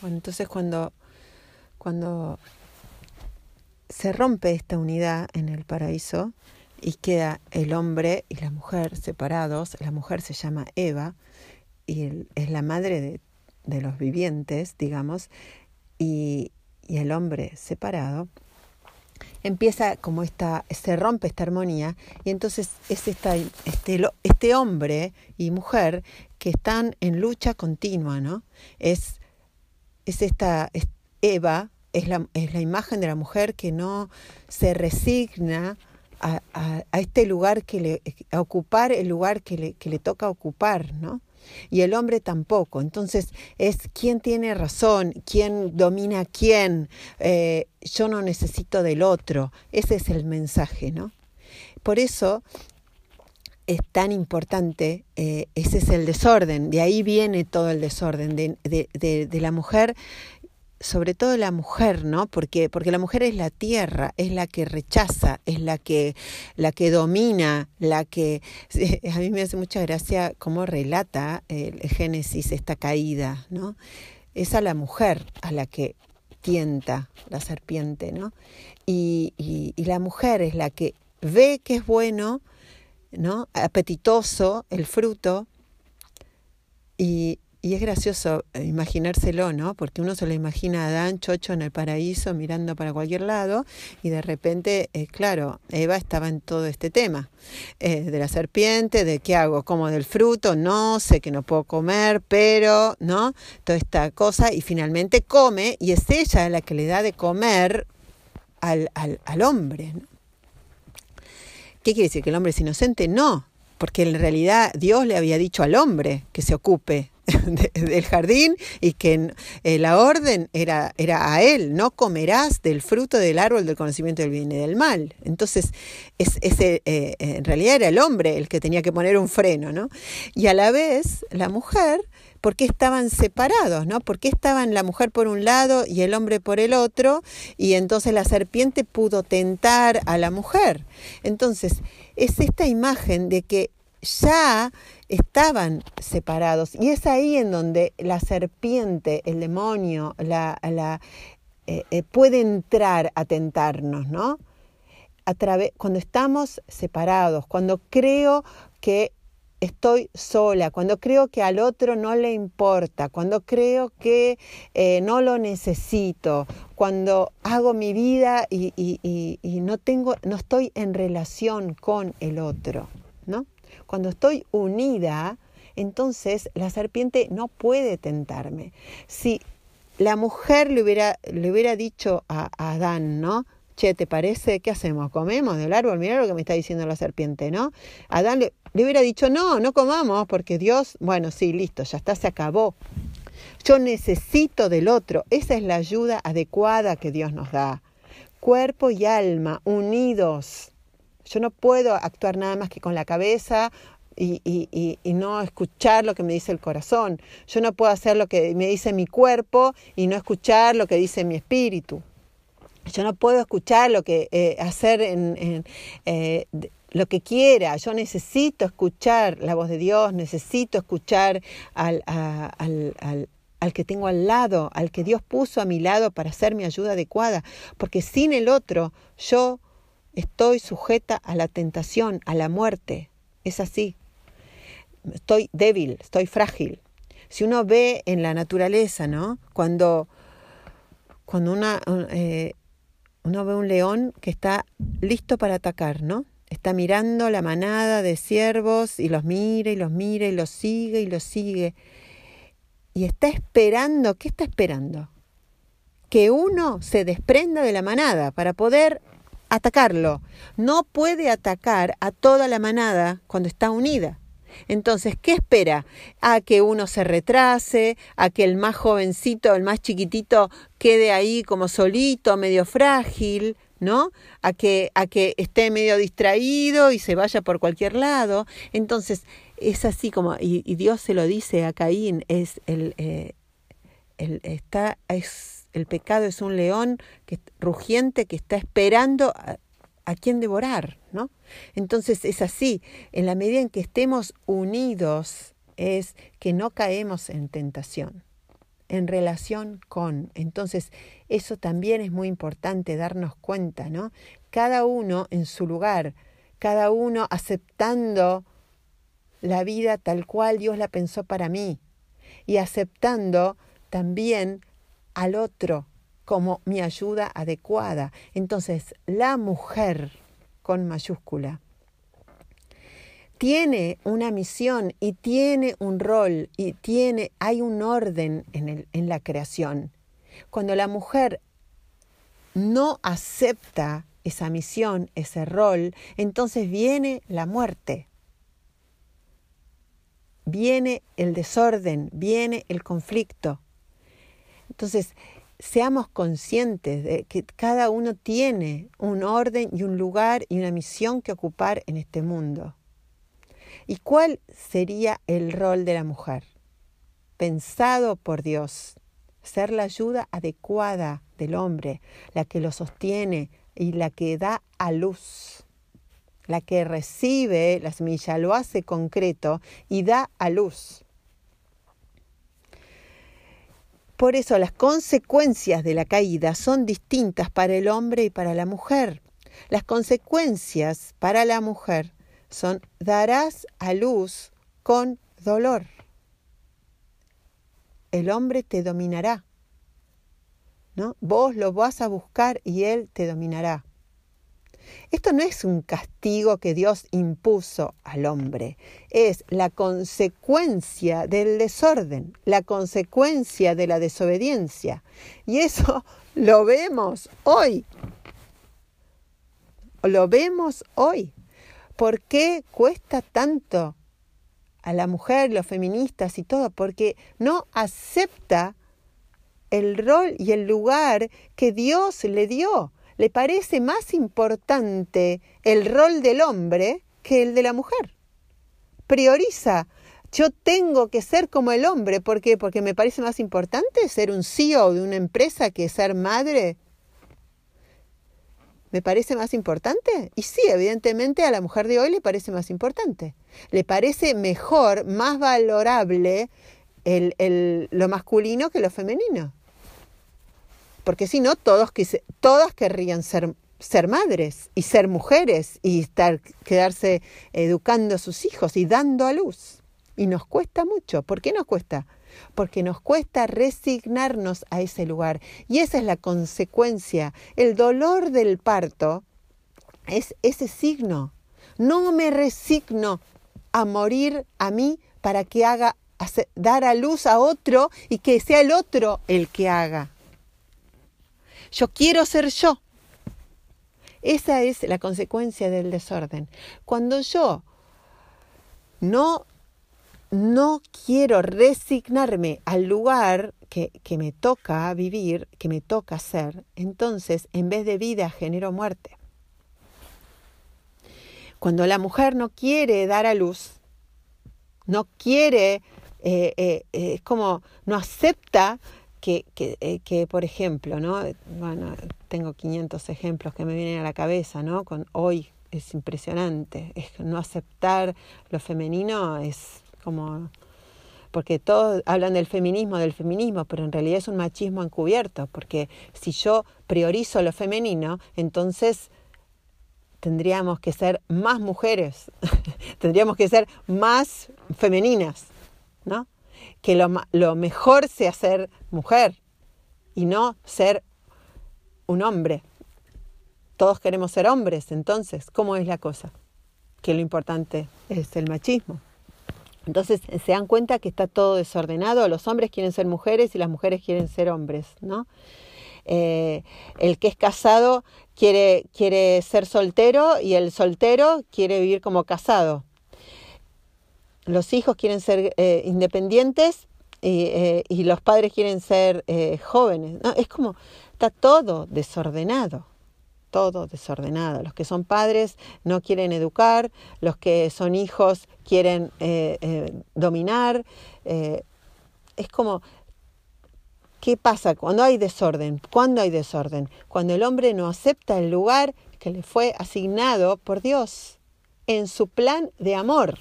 Bueno, entonces cuando, cuando se rompe esta unidad en el paraíso y queda el hombre y la mujer separados, la mujer se llama Eva y es la madre de, de los vivientes, digamos, y, y el hombre separado, empieza como esta, se rompe esta armonía y entonces es esta, este, este hombre y mujer que están en lucha continua, ¿no? Es, es esta Eva, es la, es la imagen de la mujer que no se resigna a, a, este lugar que le, a ocupar el lugar que le, que le toca ocupar, ¿no? y el hombre tampoco. Entonces es quién tiene razón, quién domina a quién, eh, yo no necesito del otro. Ese es el mensaje, ¿no? Por eso es tan importante, eh, ese es el desorden, de ahí viene todo el desorden, de, de, de, la mujer sobre todo la mujer, ¿no? Porque, porque la mujer es la tierra, es la que rechaza, es la que, la que domina, la que... A mí me hace mucha gracia cómo relata el Génesis esta caída, ¿no? Es a la mujer a la que tienta la serpiente, ¿no? Y, y la mujer es la que ve que es bueno, ¿no? Apetitoso el fruto y, y es gracioso eh, imaginárselo, ¿no? Porque uno se lo imagina a Adán chocho en el paraíso mirando para cualquier lado y de repente, eh, claro, Eva estaba en todo este tema eh, de la serpiente, de qué hago, como del fruto, no, sé que no puedo comer, pero, ¿no? Toda esta cosa y finalmente come y es ella la que le da de comer al, al, al hombre. ¿no? ¿Qué quiere decir? ¿Que el hombre es inocente? No, porque en realidad Dios le había dicho al hombre que se ocupe de, del jardín y que eh, la orden era, era a él, no comerás del fruto del árbol del conocimiento del bien y del mal. Entonces, es, es eh, eh, en realidad era el hombre el que tenía que poner un freno, ¿no? Y a la vez, la mujer, ¿por qué estaban separados, no? ¿Por qué estaban la mujer por un lado y el hombre por el otro? Y entonces la serpiente pudo tentar a la mujer. Entonces, es esta imagen de que ya estaban separados. Y es ahí en donde la serpiente, el demonio, la, la, eh, eh, puede entrar a tentarnos, ¿no? A través, cuando estamos separados, cuando creo que estoy sola, cuando creo que al otro no le importa, cuando creo que eh, no lo necesito, cuando hago mi vida y, y, y, y no tengo, no estoy en relación con el otro, ¿no? Cuando estoy unida, entonces la serpiente no puede tentarme. Si la mujer le hubiera, le hubiera dicho a, Adán, ¿no? Che, ¿te parece? ¿Qué hacemos? ¿Comemos del árbol? Mira lo que me está diciendo la serpiente, ¿no? Adán le, le hubiera dicho, no, no comamos, porque Dios, bueno, sí, listo, ya está, se acabó. Yo necesito del otro. Esa es la ayuda adecuada que Dios nos da. Cuerpo y alma unidos. Yo no puedo actuar nada más que con la cabeza y, y, y, no escuchar lo que me dice el corazón. Yo no puedo hacer lo que me dice mi cuerpo y no escuchar lo que dice mi espíritu. Yo no puedo escuchar lo que eh, hacer en, eh, lo que quiera. Yo necesito escuchar la voz de Dios, necesito escuchar al, al, al al que tengo al lado, al que Dios puso a mi lado para ser mi ayuda adecuada, porque sin el otro yo Estoy sujeta a la tentación, a la muerte. Es así. Estoy débil, estoy frágil. Si uno ve en la naturaleza, ¿no? Cuando, cuando una, eh, uno ve un león que está listo para atacar, ¿no? Está mirando la manada de ciervos y los mira y los mira y los sigue y los sigue. Y está esperando, ¿qué está esperando? Que uno se desprenda de la manada para poder atacarlo. No puede atacar a toda la manada cuando está unida. Entonces, ¿qué espera? A que uno se retrase, a que el más jovencito, el más chiquitito, quede ahí como solito, medio frágil, ¿no? A que, a que esté medio distraído y se vaya por cualquier lado. Entonces, es así como, y, y Dios se lo dice a Caín, es el, eh, el está, es el pecado es un león que, rugiente que está esperando a, a quien devorar, ¿no? Entonces es así, en la medida en que estemos unidos es que no caemos en tentación. en relación con. Entonces, eso también es muy importante darnos cuenta, ¿no? Cada uno en su lugar, cada uno aceptando la vida tal cual Dios la pensó para mí y aceptando también al otro como mi ayuda adecuada. Entonces, la mujer con mayúscula tiene una misión y tiene un rol y tiene, hay un orden en, el, en la creación. Cuando la mujer no acepta esa misión, ese rol, entonces viene la muerte, viene el desorden, viene el conflicto. Entonces, seamos conscientes de que cada uno tiene un orden y un lugar y una misión que ocupar en este mundo. ¿Y cuál sería el rol de la mujer? Pensado por Dios, ser la ayuda adecuada del hombre, la que lo sostiene y la que da a luz, la que recibe la semilla, lo hace concreto y da a luz. Por eso las consecuencias de la caída son distintas para el hombre y para la mujer. Las consecuencias para la mujer son darás a luz con dolor. El hombre te dominará. ¿no? Vos lo vas a buscar y él te dominará. Esto no es un castigo que Dios impuso al hombre, es la consecuencia del desorden, la consecuencia de la desobediencia. Y eso lo vemos hoy. Lo vemos hoy. ¿Por qué cuesta tanto a la mujer, los feministas y todo? Porque no acepta el rol y el lugar que Dios le dio. Le parece más importante el rol del hombre que el de la mujer. Prioriza. Yo tengo que ser como el hombre. ¿Por qué? Porque me parece más importante ser un CEO de una empresa que ser madre ¿Me parece más importante? Y sí, evidentemente a la mujer de hoy le parece más importante. Le parece mejor, más valorable el, lo masculino que lo femenino. Porque si no, todos, todas querrían ser, ser madres y ser mujeres y estar, quedarse educando a sus hijos y dando a luz. Y nos cuesta mucho. ¿Por qué nos cuesta? porque nos cuesta resignarnos a ese lugar. Y esa es la consecuencia. El dolor del parto es ese signo. No me resigno a morir a mí para que haga dar a luz a otro y que sea el otro el que haga. Yo quiero ser yo. Esa es la consecuencia del desorden. Cuando yo no no quiero resignarme al lugar que, que, me toca vivir, que me toca ser, entonces en vez de vida genero muerte. Cuando la mujer no quiere dar a luz, no quiere, eh, eh, eh, es como no acepta que, que, que, por ejemplo, ¿no? Bueno, tengo 500 ejemplos que me vienen a la cabeza, ¿no? Con hoy es impresionante, es no aceptar lo femenino es como porque todos hablan del feminismo, del feminismo, pero en realidad es un machismo encubierto, porque si yo priorizo lo femenino, entonces tendríamos que ser más mujeres, tendríamos que ser más femeninas, ¿no? Que lo, lo mejor sea ser mujer y no ser un hombre. Todos queremos ser hombres, entonces, ¿cómo es la cosa? Que lo importante es el machismo. Entonces se dan cuenta que está todo desordenado, los hombres quieren ser mujeres y las mujeres quieren ser hombres, ¿no? Eh, el que es casado quiere, quiere ser soltero y el soltero quiere vivir como casado. Los hijos quieren ser eh, independientes y, eh, y, los padres quieren ser jóvenes. ¿no? Es como, está todo desordenado todo desordenado. Los que son padres no quieren educar, los que son hijos quieren eh, eh, dominar. Eh, es como, ¿qué pasa cuando hay desorden? ¿Cuándo hay desorden? Cuando el hombre no acepta el lugar que le fue asignado por Dios en su plan de amor.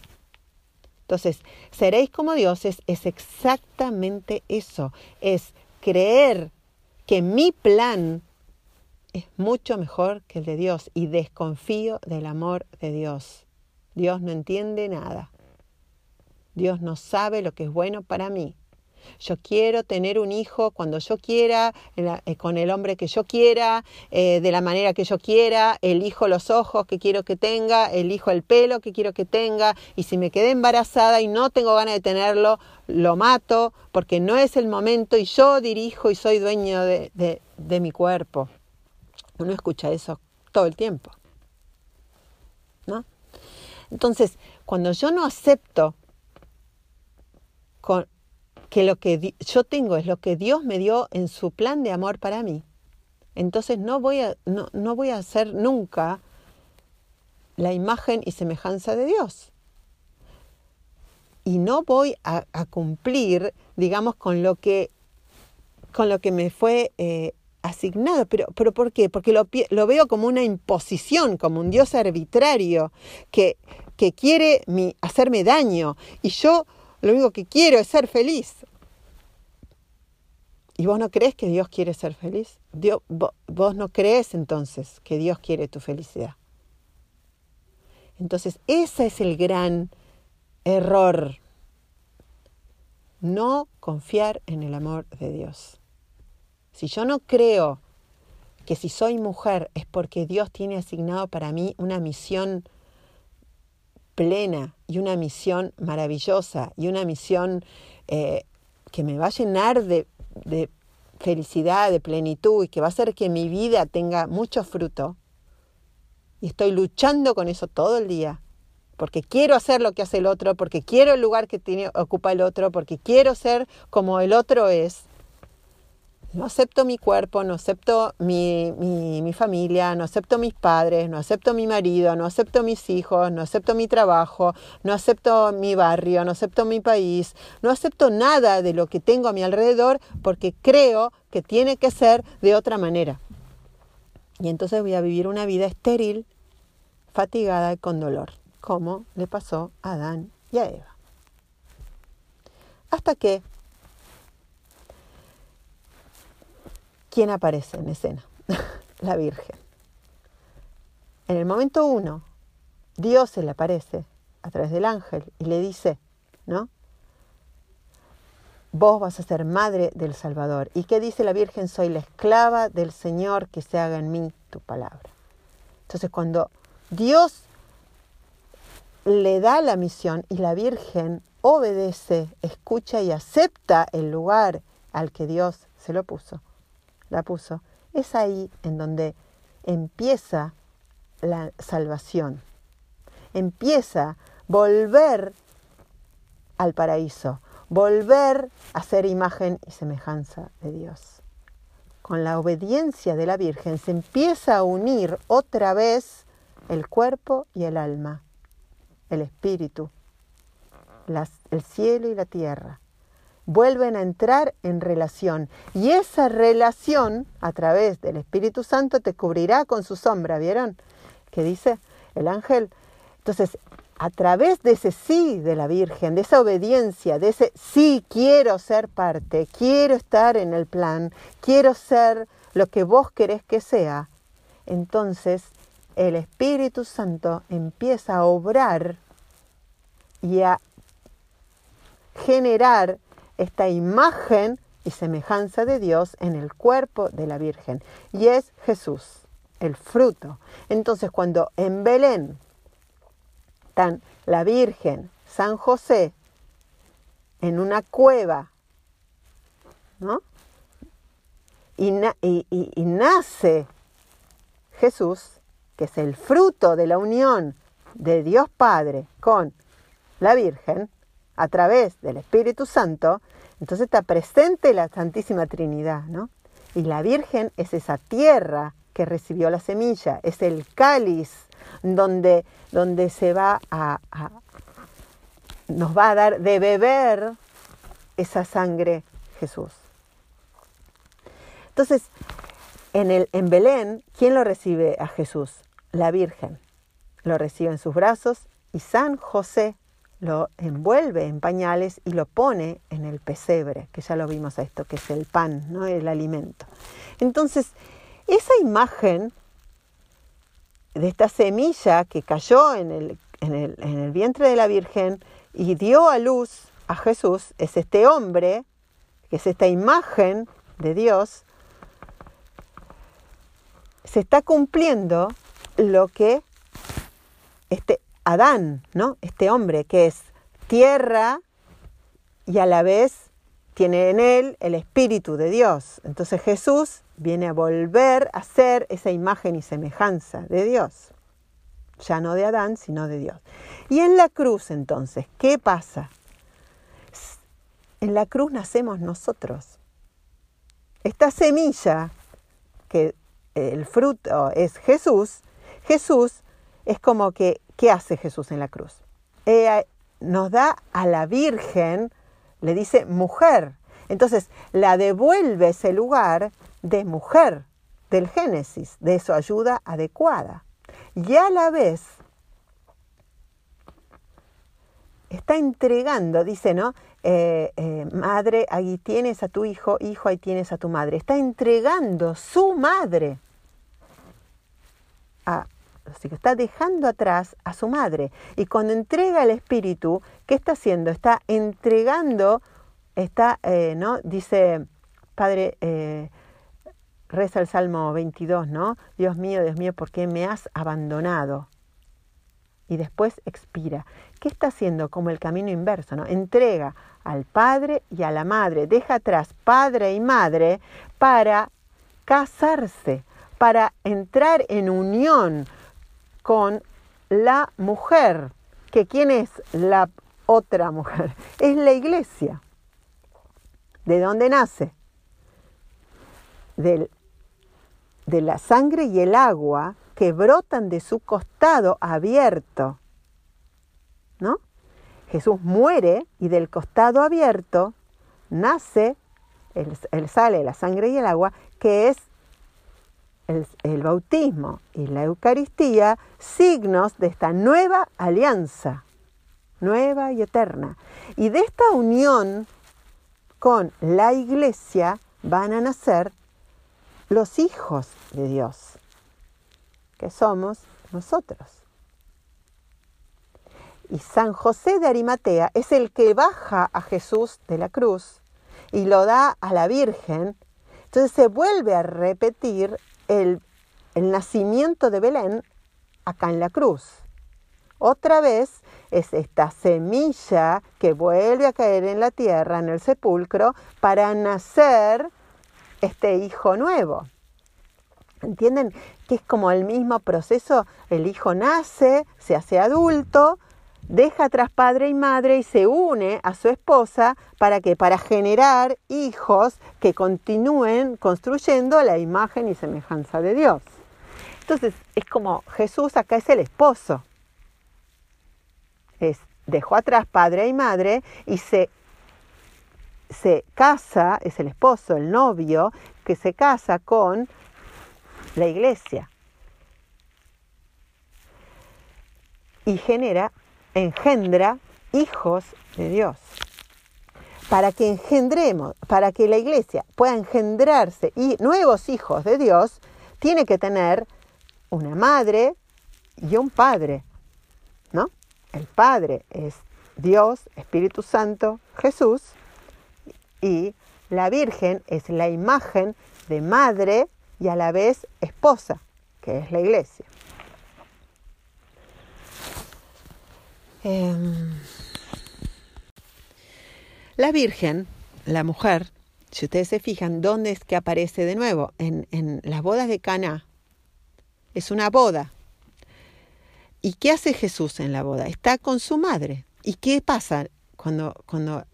Entonces, seréis como dioses es exactamente eso, es creer que mi plan es mucho mejor que el de Dios y desconfío del amor de Dios. Dios no entiende nada. Dios no sabe lo que es bueno para mí. Yo quiero tener un hijo cuando yo quiera, eh, con el hombre que yo quiera, eh, de la manera que yo quiera, elijo los ojos que quiero que tenga, elijo el pelo que quiero que tenga, y si me quedé embarazada y no tengo ganas de tenerlo, lo mato porque no es el momento y yo dirijo y soy dueño de, de mi cuerpo. Uno escucha eso todo el tiempo. ¿No? Entonces, cuando yo no acepto con, que lo que yo tengo es lo que Dios me dio en su plan de amor para mí, entonces no voy a, no, no voy a hacer nunca la imagen y semejanza de Dios. Y no voy a, cumplir, digamos, con lo que, con lo que me fue eh, asignado. Pero, pero ¿por qué? Porque lo, lo, veo como una imposición, como un Dios arbitrario que, que quiere mi, hacerme daño. Y yo lo único que quiero es ser feliz. ¿Y vos no crees que Dios quiere ser feliz? Dios, vos no crees entonces que Dios quiere tu felicidad. Entonces, ese es el gran error. No confiar en el amor de Dios. Si yo no creo que si soy mujer es porque Dios tiene asignado para mí una misión plena y una misión maravillosa y una misión eh, que me va a llenar de, de felicidad, de plenitud y que va a hacer que mi vida tenga mucho fruto. Y estoy luchando con eso todo el día, porque quiero hacer lo que hace el otro, porque quiero el lugar que tiene, ocupa el otro, porque quiero ser como el otro es no acepto mi cuerpo, no acepto mi, mi, familia, no acepto mis padres, no acepto mi marido, no acepto mis hijos, no acepto mi trabajo, no acepto mi barrio, no acepto mi país, no acepto nada de lo que tengo a mi alrededor porque creo que tiene que ser de otra manera. Y entonces voy a vivir una vida estéril, fatigada y con dolor, como le pasó a Adán y a Eva. Hasta que ¿quién aparece en escena? la Virgen. En el momento uno, Dios se le aparece a través del ángel y le dice, ¿no? Vos vas a ser madre del Salvador. ¿Y qué dice la Virgen? Soy la esclava del Señor, que se haga en mí tu palabra. Entonces cuando Dios le da la misión y la Virgen obedece, escucha y acepta el lugar al que Dios se lo puso, la puso, es ahí en donde empieza la salvación. Empieza volver al paraíso, volver a ser imagen y semejanza de Dios. Con la obediencia de la Virgen se empieza a unir otra vez el cuerpo y el alma, el espíritu, el cielo y la tierra vuelven a entrar en relación. Y esa relación, a través del Espíritu Santo, te cubrirá con su sombra, ¿vieron? ¿Qué dice el ángel? Entonces, a través de ese sí de la Virgen, de esa obediencia, de ese sí quiero ser parte, quiero estar en el plan, quiero ser lo que vos querés que sea, entonces el Espíritu Santo empieza a obrar y a generar esta imagen y semejanza de Dios en el cuerpo de la Virgen. Y es Jesús, el fruto. Entonces cuando en Belén están la Virgen, San José, en una cueva, ¿no? Y, y nace Jesús, que es el fruto de la unión de Dios Padre con la Virgen, a través del Espíritu Santo, entonces está presente la Santísima Trinidad, ¿no? Y la Virgen es esa tierra que recibió la semilla, es el cáliz donde, donde se va a, nos va a dar de beber esa sangre Jesús. Entonces, en, el, en Belén, ¿quién lo recibe a Jesús? La Virgen. Lo recibe en sus brazos y San José lo envuelve en pañales y lo pone en el pesebre, que ya lo vimos a esto, que es el pan, ¿no? el alimento. Entonces, esa imagen de esta semilla que cayó en el, en el, en el vientre de la Virgen y dio a luz a Jesús, es este hombre, que es esta imagen de Dios, se está cumpliendo lo que este Adán, ¿no? Este hombre que es tierra y a la vez tiene en él el espíritu de Dios. Entonces Jesús viene a volver a ser esa imagen y semejanza de Dios. Ya no de Adán, sino de Dios. Y en la cruz entonces, ¿qué pasa? En la cruz nacemos nosotros. Esta semilla, que el fruto es Jesús, Jesús es como que ¿Qué hace Jesús en la cruz? nos da a la Virgen, le dice mujer. Entonces la devuelve ese lugar de mujer del Génesis, de su ayuda adecuada. Y a la vez está entregando, dice, ¿no? Eh, eh, madre, ahí tienes a tu hijo, hijo, ahí tienes a tu madre. Está entregando su madre a, Así que está dejando atrás a su madre. Y cuando entrega el espíritu, ¿qué está haciendo? Está entregando, está, eh, ¿no? Dice, Padre, eh, reza el Salmo 22, ¿no? Dios mío, Dios mío, ¿por qué me has abandonado? Y después expira. ¿Qué está haciendo? Como el camino inverso, ¿no? Entrega al padre y a la madre, deja atrás padre y madre para casarse, para entrar en unión con la mujer. ¿Que quién es la otra mujer? Es la iglesia. ¿De dónde nace? Del, de la sangre y el agua que brotan de su costado abierto. ¿No? Jesús muere y del costado abierto nace, el, sale la sangre y el agua, que es el, bautismo y la Eucaristía signos de esta nueva alianza, nueva y eterna. Y de esta unión con la iglesia van a nacer los hijos de Dios, que somos nosotros. Y San José de Arimatea es el que baja a Jesús de la cruz y lo da a la Virgen. Entonces se vuelve a repetir el, nacimiento de Belén acá en la cruz. Otra vez es esta semilla que vuelve a caer en la tierra, en el sepulcro, para nacer este hijo nuevo. ¿Entienden? Que es como el mismo proceso, el hijo nace, se hace adulto, deja atrás padre y madre y se une a su esposa para que para generar hijos que continúen construyendo la imagen y semejanza de Dios. Entonces, es como Jesús acá es el esposo. Es, dejó atrás padre y madre y se, se casa, es el esposo, el novio, que se casa con la iglesia. Y genera engendra hijos de Dios. Para que engendremos, para que la iglesia pueda engendrarse y nuevos hijos de Dios, tiene que tener una madre y un padre, ¿no? El padre es Dios, Espíritu Santo, Jesús, y la Virgen es la imagen de madre y a la vez esposa, que es la iglesia. Em, la Virgen, la mujer, si ustedes se fijan, ¿dónde es que aparece de nuevo? En, en las bodas de Cana. Es una boda. ¿Y qué hace Jesús en la boda? Está con su madre. ¿Y qué pasa cuando, cuando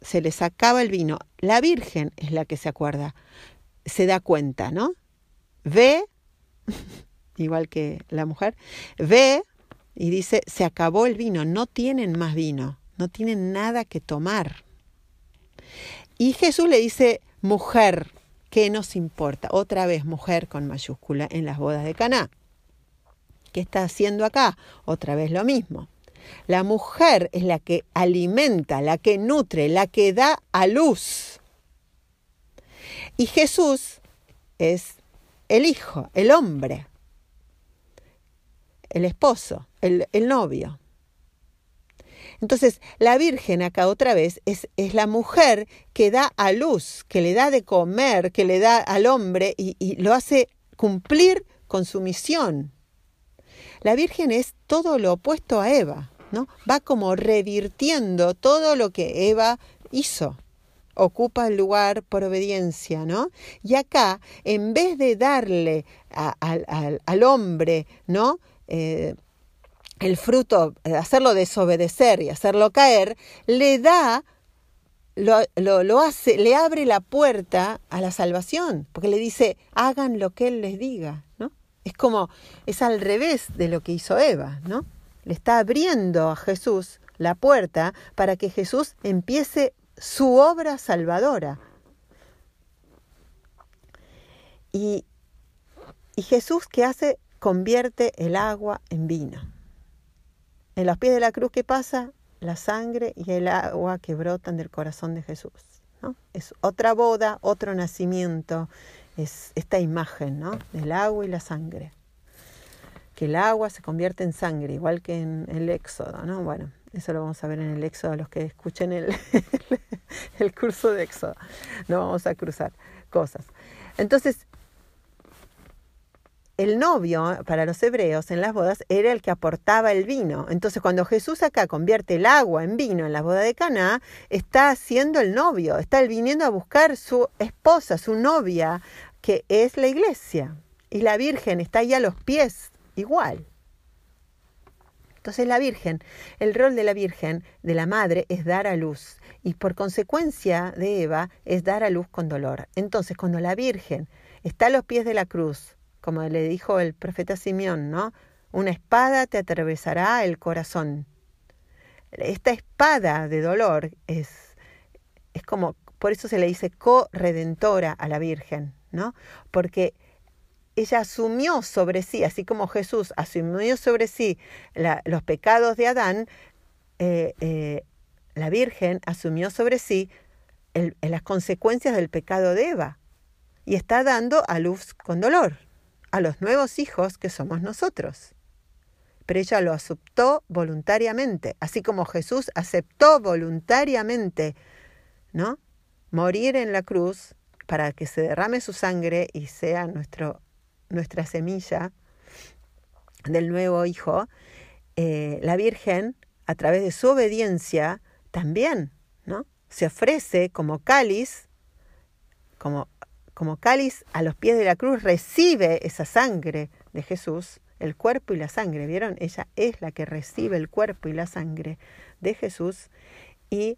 se les acaba el vino? La Virgen es la que se acuerda, se da cuenta, ¿no? Ve, igual que la mujer, ve y dice, se acabó el vino, no tienen más vino, no tienen nada que tomar. Y Jesús le dice, mujer, ¿qué nos importa? Otra vez mujer con mayúscula en las bodas de Caná. ¿Qué está haciendo acá? Otra vez lo mismo. La mujer es la que alimenta, la que nutre, la que da a luz. Y Jesús es el hijo, el hombre, el esposo, el, novio. Entonces, la Virgen acá otra vez es, es, la mujer que da a luz, que le da de comer, que le da al hombre y, lo hace cumplir con su misión. La Virgen es todo lo opuesto a Eva, ¿no? Va como revirtiendo todo lo que Eva hizo. Ocupa el lugar por obediencia, ¿no? Y acá, en vez de darle al hombre, ¿no? Eh, el fruto, hacerlo desobedecer y hacerlo caer, le da lo, lo, hace, le abre la puerta a la salvación, porque le dice, hagan lo que Él les diga, ¿no? Es como, es al revés de lo que hizo Eva, ¿no? Le está abriendo a Jesús la puerta para que Jesús empiece su obra salvadora. Y, y Jesús, ¿qué hace? Convierte el agua en vino. En los pies de la cruz, ¿qué pasa? la sangre y el agua que brotan del corazón de Jesús. ¿no? Es otra boda, otro nacimiento, es esta imagen ¿no? del agua y la sangre. Que el agua se convierte en sangre, igual que en el Éxodo. ¿no? Bueno, eso lo vamos a ver en el Éxodo, los que escuchen el, el curso de Éxodo. No vamos a cruzar cosas. Entonces, el novio para los hebreos en las bodas era el que aportaba el vino. Entonces, cuando Jesús acá convierte el agua en vino en la boda de Caná, está siendo el novio, está viniendo a buscar su esposa, su novia, que es la iglesia. Y la Virgen está ahí a los pies, igual. Entonces la Virgen, el rol de la Virgen, de la Madre, es dar a luz. Y por consecuencia de Eva, es dar a luz con dolor. Entonces, cuando la Virgen está a los pies de la cruz, como le dijo el profeta Simeón, ¿no? Una espada te atravesará el corazón. Esta espada de dolor es, es como, por eso se le dice corredentora a la Virgen, ¿no? Porque ella asumió sobre sí, así como Jesús asumió sobre sí los pecados de Adán, eh, eh, la Virgen asumió sobre sí las consecuencias del pecado de Eva y está dando a luz con dolor a los nuevos hijos que somos nosotros. Pero ella lo aceptó voluntariamente, así como Jesús aceptó voluntariamente, ¿no? Morir en la cruz para que se derrame su sangre y sea nuestro, nuestra semilla del nuevo hijo, eh, la Virgen, a través de su obediencia, también, ¿no? Se ofrece como cáliz, como como cáliz a los pies de la cruz, recibe esa sangre de Jesús, el cuerpo y la sangre, ¿vieron? Ella es la que recibe el cuerpo y la sangre de Jesús y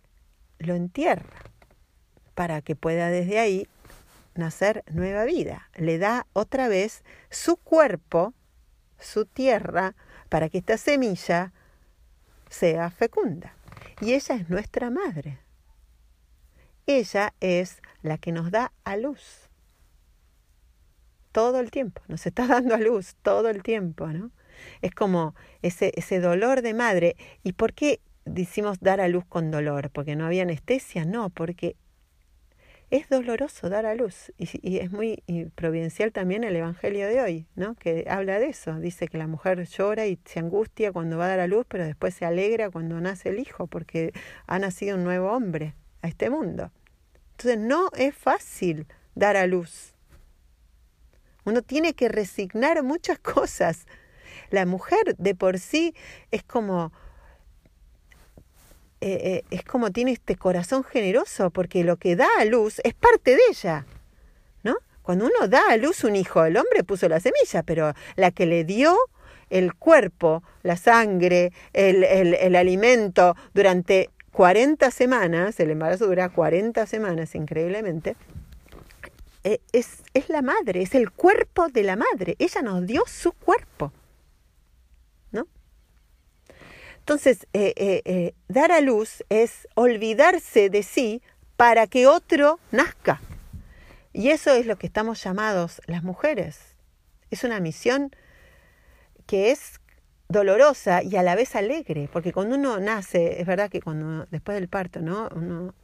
lo entierra para que pueda desde ahí nacer nueva vida. Le da otra vez su cuerpo, su tierra, para que esta semilla sea fecunda. Y ella es nuestra madre. Ella es la que nos da a luz todo el tiempo, nos está dando a luz todo el tiempo, ¿no? Es como ese, ese dolor de madre. ¿Y por qué decimos dar a luz con dolor? ¿Porque no había anestesia? No, porque es doloroso dar a luz. Y, es muy providencial también el Evangelio de hoy, ¿no? Que habla de eso. Dice que la mujer llora y se angustia cuando va a dar a luz, pero después se alegra cuando nace el hijo, porque ha nacido un nuevo hombre a este mundo. Entonces no es fácil dar a luz. Uno tiene que resignar muchas cosas. La mujer de por sí es como, eh, eh, es como tiene este corazón generoso, porque lo que da a luz es parte de ella. ¿No? Cuando uno da a luz un hijo, el hombre puso la semilla, pero la que le dio el cuerpo, la sangre, el, el, el alimento durante 40 semanas, el embarazo dura 40 semanas increíblemente, es, es la madre, es el cuerpo de la madre. Ella nos dio su cuerpo. ¿No? Entonces, eh, eh, dar a luz es olvidarse de sí para que otro nazca. Y eso es lo que estamos llamados las mujeres. Es una misión que es dolorosa y a la vez alegre, porque cuando uno nace, es verdad que cuando después del parto, ¿no? Uno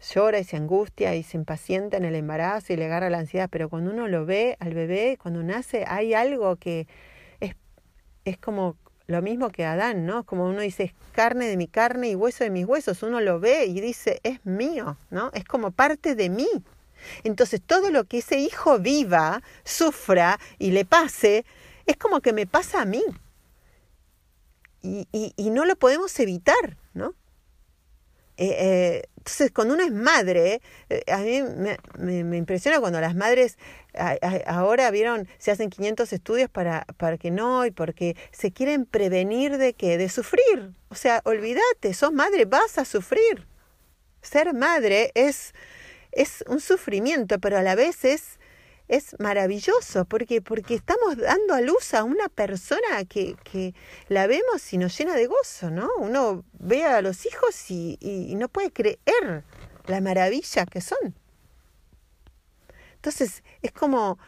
llora y se angustia y se impacienta en el embarazo y le agarra la ansiedad, pero cuando uno lo ve al bebé, cuando nace, hay algo que es, es como lo mismo que Adán, ¿no? Como uno dice, carne de mi carne y hueso de mis huesos, uno lo ve y dice, es mío, ¿no? Es como parte de mí. Entonces todo lo que ese hijo viva, sufra y le pase, es como que me pasa a mí. Y, y, no lo podemos evitar, ¿no? Eh, eh, entonces, cuando uno es madre, eh, a mí me, me, impresiona cuando las madres ahora vieron, se hacen 500 estudios para, para que no, y porque se quieren prevenir de qué, de sufrir. O sea, olvídate, sos madre, vas a sufrir. Ser madre es, es un sufrimiento, pero a la vez es es maravilloso porque, porque estamos dando a luz a una persona que, que la vemos y nos llena de gozo, ¿no? Uno ve a los hijos y, y, no puede creer la maravilla que son. Entonces, es como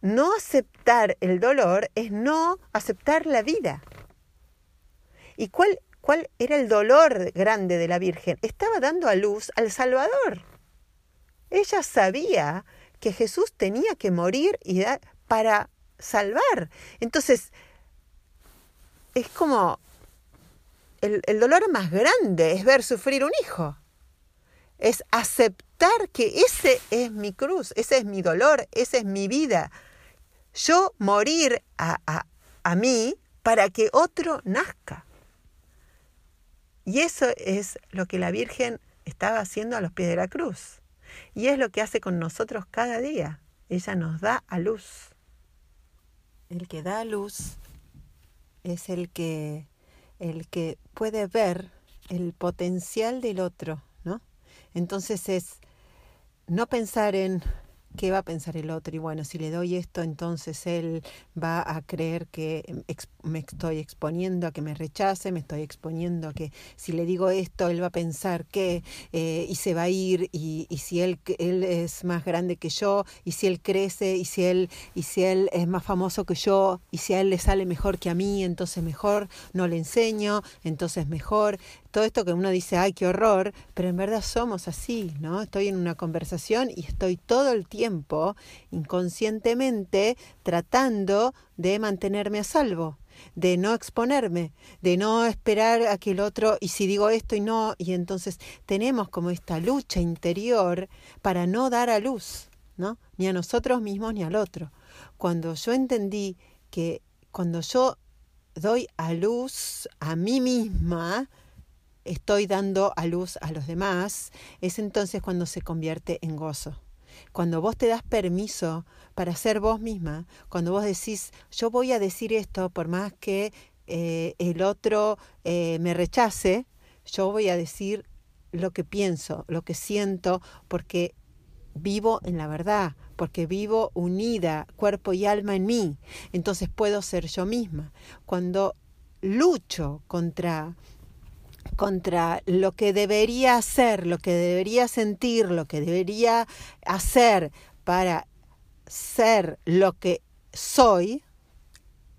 no aceptar el dolor es no aceptar la vida. ¿Y cuál, cuál era el dolor grande de la Virgen? Estaba dando a luz al Salvador. Ella sabía que Jesús tenía que morir y para salvar. Entonces, es como el, el, dolor más grande es ver sufrir un hijo. Es aceptar que ese es mi cruz, ese es mi dolor, esa es mi vida. Yo morir a, a, a mí para que otro nazca. Y eso es lo que la Virgen estaba haciendo a los pies de la cruz. Y es lo que hace con nosotros cada día. Ella nos da a luz. El que da a luz es el que, el que puede ver el potencial del otro, ¿no? Entonces es no pensar en ¿qué va a pensar el otro? Y bueno, si le doy esto, entonces él va a creer que me estoy exponiendo a que me rechace, me estoy exponiendo a que si le digo esto, él va a pensar que, eh, y se va a ir, y, y, si él, él es más grande que yo, y si él crece, y si él, y si él es más famoso que yo, y si a él le sale mejor que a mí, entonces mejor no le enseño, entonces mejor todo esto que uno dice, ay, qué horror, pero en verdad somos así, ¿no? Estoy en una conversación y estoy todo el tiempo inconscientemente tratando de mantenerme a salvo, de no exponerme, de no esperar a que el otro, y si digo esto y no, y entonces tenemos como esta lucha interior para no dar a luz, ¿no? Ni a nosotros mismos ni al otro. Cuando yo entendí que cuando yo doy a luz a mí misma, estoy dando a luz a los demás, es entonces cuando se convierte en gozo. Cuando vos te das permiso para ser vos misma, cuando vos decís, yo voy a decir esto por más que eh, el otro eh, me rechace, yo voy a decir lo que pienso, lo que siento, porque vivo en la verdad, porque vivo unida, cuerpo y alma en mí. Entonces puedo ser yo misma. Cuando lucho contra contra lo que debería hacer, lo que debería sentir, lo que debería hacer para ser lo que soy,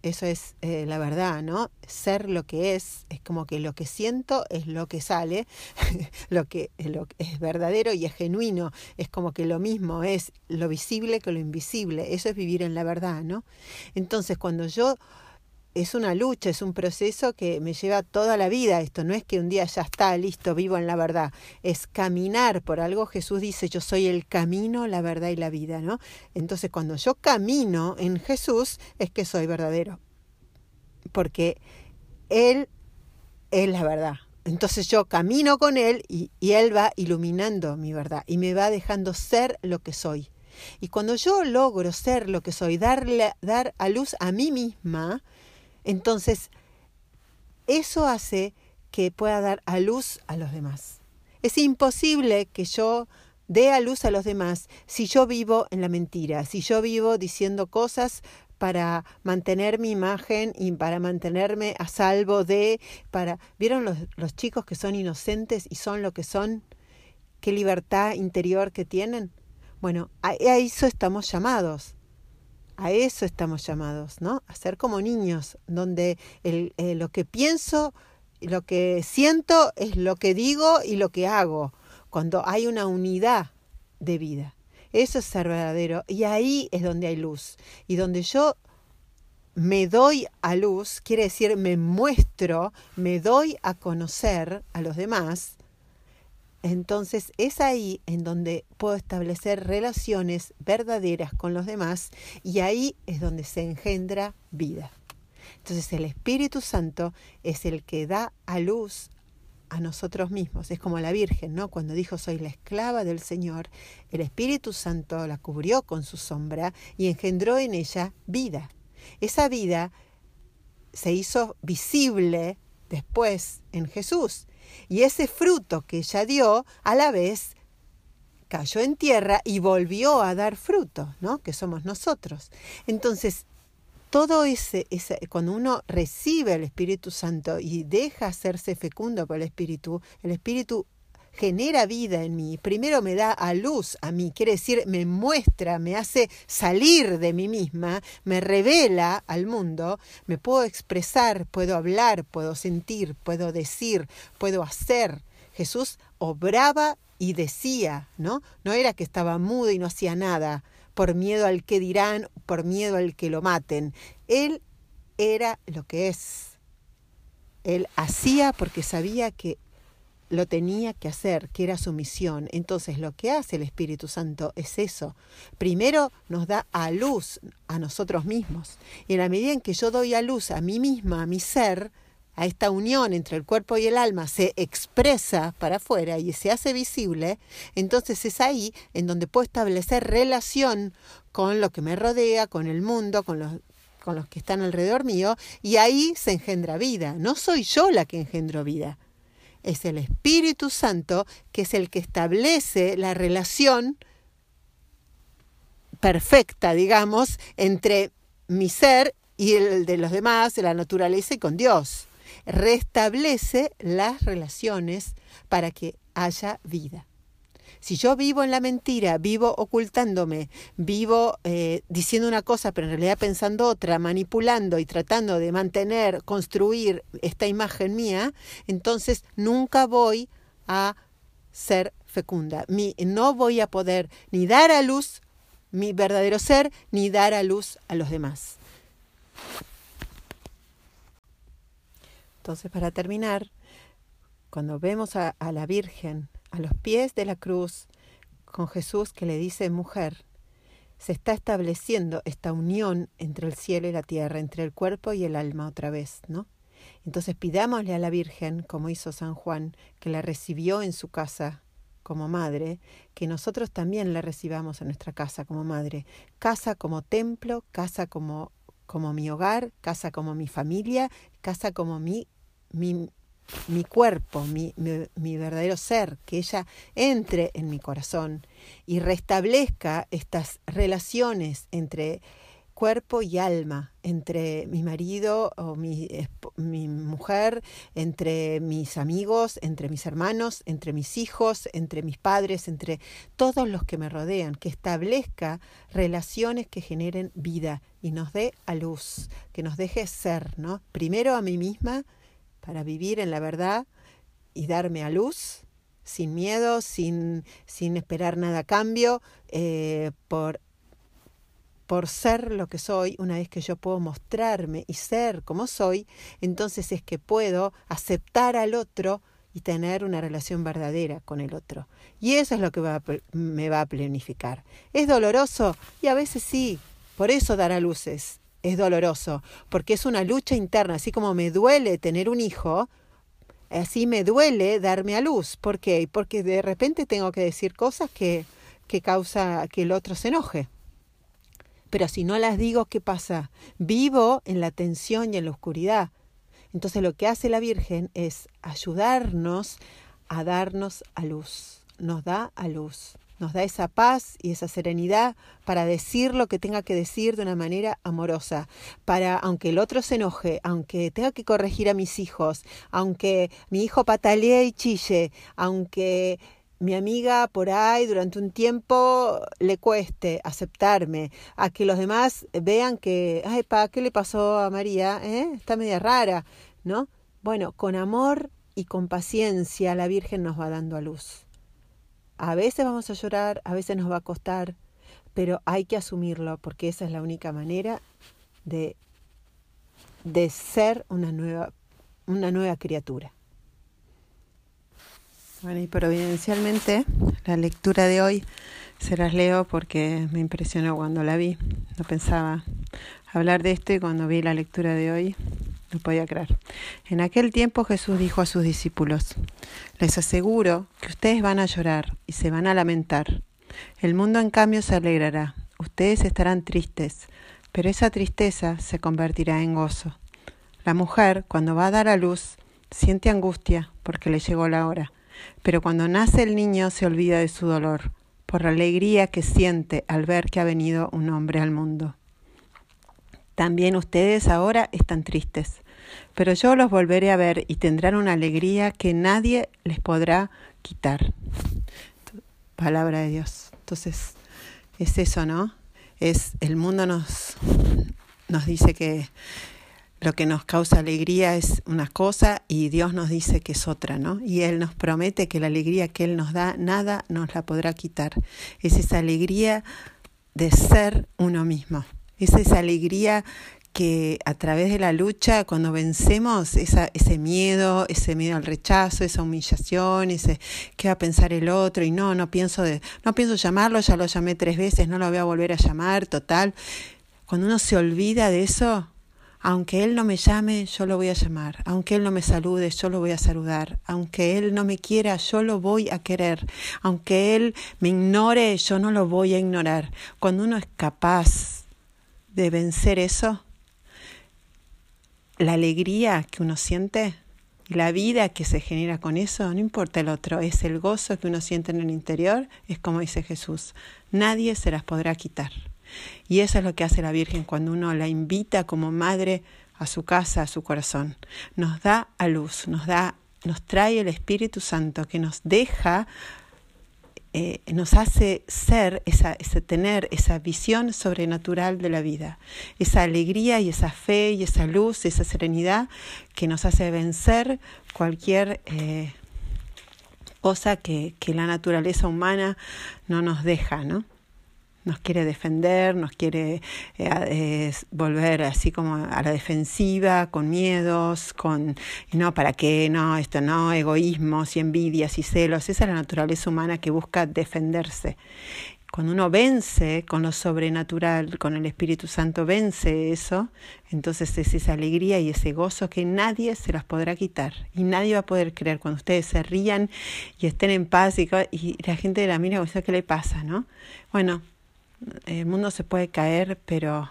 eso es eh, la verdad, ¿no? Ser lo que es, es como que lo que siento es lo que sale, lo, que, lo que es verdadero y es genuino, es como que lo mismo es lo visible que lo invisible, eso es vivir en la verdad, ¿no? Entonces, cuando yo es una lucha, es un proceso que me lleva toda la vida esto, no es que un día ya está, listo, vivo en la verdad, es caminar por algo, Jesús dice, yo soy el camino, la verdad y la vida, ¿no? Entonces cuando yo camino en Jesús es que soy verdadero, porque Él es la verdad. Entonces yo camino con Él y, y Él va iluminando mi verdad y me va dejando ser lo que soy. Y cuando yo logro ser lo que soy, darle, dar a luz a mí misma, entonces, eso hace que pueda dar a luz a los demás. Es imposible que yo dé a luz a los demás si yo vivo en la mentira, si yo vivo diciendo cosas para mantener mi imagen y para mantenerme a salvo de, para... ¿Vieron los, los chicos que son inocentes y son lo que son? ¿Qué libertad interior que tienen? Bueno, a, a eso estamos llamados A eso estamos llamados, ¿no? A ser como niños, donde el, eh, lo que pienso, lo que siento es lo que digo y lo que hago, cuando hay una unidad de vida. Eso es ser verdadero y ahí es donde hay luz. Y donde yo me doy a luz, quiere decir me muestro, me doy a conocer a los demás, entonces es ahí en donde puedo establecer relaciones verdaderas con los demás y ahí es donde se engendra vida. Entonces el Espíritu Santo es el que da a luz a nosotros mismos. Es como la Virgen, ¿no? Cuando dijo soy la esclava del Señor, el Espíritu Santo la cubrió con su sombra y engendró en ella vida. Esa vida se hizo visible después en Jesús y ese fruto que ella dio, a la vez, cayó en tierra y volvió a dar fruto, ¿no? Que somos nosotros. Entonces, todo ese, ese, cuando uno recibe el Espíritu Santo y deja hacerse fecundo por el Espíritu, el Espíritu genera vida en mí, primero me da a luz a mí, quiere decir, me muestra, me hace salir de mí misma, me revela al mundo, me puedo expresar, puedo hablar, puedo sentir, puedo decir, puedo hacer. Jesús obraba y decía, ¿no? No era que estaba mudo y no hacía nada por miedo al que dirán, por miedo al que lo maten. Él era lo que es. Él hacía porque sabía que lo tenía que hacer, que era su misión. Entonces lo que hace el Espíritu Santo es eso. Primero nos da a luz a nosotros mismos. Y en la medida en que yo doy a luz a mí misma, a mi ser, a esta unión entre el cuerpo y el alma se expresa para afuera y se hace visible, entonces es ahí en donde puedo establecer relación con lo que me rodea, con el mundo, con los, con los que están alrededor mío, y ahí se engendra vida. No soy yo la que engendro vida es el Espíritu Santo que es el que establece la relación perfecta, digamos, entre mi ser y el de los demás, de la naturaleza y con Dios. Restablece las relaciones para que haya vida. Si yo vivo en la mentira, vivo ocultándome, vivo eh, diciendo una cosa pero en realidad pensando otra, manipulando y tratando de mantener, construir esta imagen mía, entonces nunca voy a ser fecunda. no voy a poder ni dar a luz mi verdadero ser, ni dar a luz a los demás. Entonces, para terminar, cuando vemos a la Virgen a los pies de la cruz, con Jesús que le dice mujer, se está estableciendo esta unión entre el cielo y la tierra, entre el cuerpo y el alma otra vez, ¿no? Entonces pidámosle a la Virgen, como hizo San Juan, que la recibió en su casa como madre, que nosotros también la recibamos en nuestra casa como madre, casa como templo, casa como, como mi hogar, casa como mi familia, casa como mi, mi, mi cuerpo, mi, mi, verdadero ser, que ella entre en mi corazón y restablezca estas relaciones entre cuerpo y alma, entre mi marido o mi, mi mujer, entre mis amigos, entre mis hermanos, entre mis hijos, entre mis padres, entre todos los que me rodean, que establezca relaciones que generen vida y nos dé a luz, que nos deje ser, ¿no? Primero a mí misma, para vivir en la verdad y darme a luz sin miedo, sin, sin esperar nada a cambio, eh, por, por ser lo que soy, una vez que yo puedo mostrarme y ser como soy, entonces es que puedo aceptar al otro y tener una relación verdadera con el otro. Y eso es lo que me va a planificar. ¿Es doloroso? Y a veces sí. Por eso dar a luces es doloroso, porque es una lucha interna, así como me duele tener un hijo, así me duele darme a luz. ¿Por qué? Porque de repente tengo que decir cosas que, que causa que el otro se enoje. Pero si no las digo, ¿qué pasa? Vivo en la tensión y en la oscuridad. Entonces lo que hace la Virgen es ayudarnos a darnos a luz. Nos da a luz nos da esa paz y esa serenidad para decir lo que tenga que decir de una manera amorosa, para, aunque el otro se enoje, aunque tenga que corregir a mis hijos, aunque mi hijo patalee y chille, aunque mi amiga por ahí durante un tiempo le cueste aceptarme, a que los demás vean que, ay, pa, ¿qué le pasó a María? ¿Eh? Está media rara, ¿no? Bueno, con amor y con paciencia la Virgen nos va dando a luz. A veces vamos a llorar, a veces nos va a costar, pero hay que asumirlo porque esa es la única manera de, de ser una nueva, una nueva criatura. Bueno, y providencialmente la lectura de hoy se las leo porque me impresionó cuando la vi. No pensaba hablar de esto y cuando vi la lectura de hoy no podía creer. En aquel tiempo Jesús dijo a sus discípulos, les aseguro que ustedes van a llorar y se van a lamentar. El mundo en cambio se alegrará. Ustedes estarán tristes, pero esa tristeza se convertirá en gozo. La mujer, cuando va a dar a luz, siente angustia porque le llegó la hora pero cuando nace el niño se olvida de su dolor, por la alegría que siente al ver que ha venido un hombre al mundo. También ustedes ahora están tristes, pero yo los volveré a ver y tendrán una alegría que nadie les podrá quitar. Palabra de Dios. Entonces, es eso, ¿no? Es el mundo nos, nos dice que lo que nos causa alegría es una cosa y Dios nos dice que es otra, ¿no? Y Él nos promete que la alegría que Él nos da, nada nos la podrá quitar. Es esa alegría de ser uno mismo. Es esa alegría que a través de la lucha, cuando vencemos ese miedo, ese miedo al rechazo, esa humillación, ese qué va a pensar el otro, y no, no pienso de, no pienso llamarlo, ya lo llamé tres veces, no lo voy a volver a llamar, total. Cuando uno se olvida de eso, aunque Él no me llame, yo lo voy a llamar. Aunque Él no me salude, yo lo voy a saludar. Aunque Él no me quiera, yo lo voy a querer. Aunque Él me ignore, yo no lo voy a ignorar. Cuando uno es capaz de vencer eso, la alegría que uno siente, la vida que se genera con eso, no importa el otro, es el gozo que uno siente en el interior, es como dice Jesús, nadie se las podrá quitar. Y eso es lo que hace la Virgen cuando uno la invita como madre a su casa, a su corazón. Nos da a luz, nos da, nos trae el Espíritu Santo que nos deja, eh, nos hace ser, esa, ese, tener esa visión sobrenatural de la vida, esa alegría y esa fe y esa luz, esa serenidad que nos hace vencer cualquier eh, cosa que, que la naturaleza humana no nos deja, ¿no? Nos quiere defender, nos quiere eh, volver así como a la defensiva, con miedos, con, no, ¿para qué? No, esto no, egoísmos y envidias y celos. Esa es la naturaleza humana que busca defenderse. Cuando uno vence con lo sobrenatural, con el Espíritu Santo, vence eso, entonces es esa alegría y ese gozo que nadie se las podrá quitar y nadie va a poder creer cuando ustedes se rían y estén en paz y, y la gente de la mira, ¿qué le pasa? ¿no? Bueno, el mundo se puede caer, pero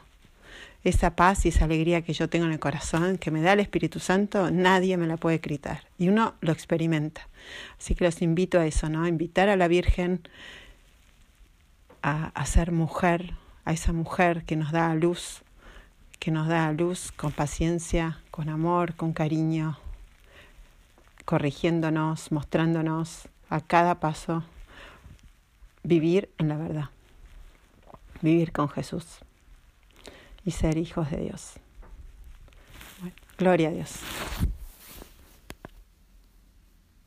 esa paz y esa alegría que yo tengo en el corazón, que me da el Espíritu Santo, nadie me la puede gritar. Y uno lo experimenta. Así que los invito a eso, ¿no? Invitar a la Virgen a, a ser mujer, a esa mujer que nos da luz, que nos da luz con paciencia, con amor, con cariño, corrigiéndonos, mostrándonos a cada paso vivir en la verdad vivir con Jesús y ser hijos de Dios. gloria a Dios.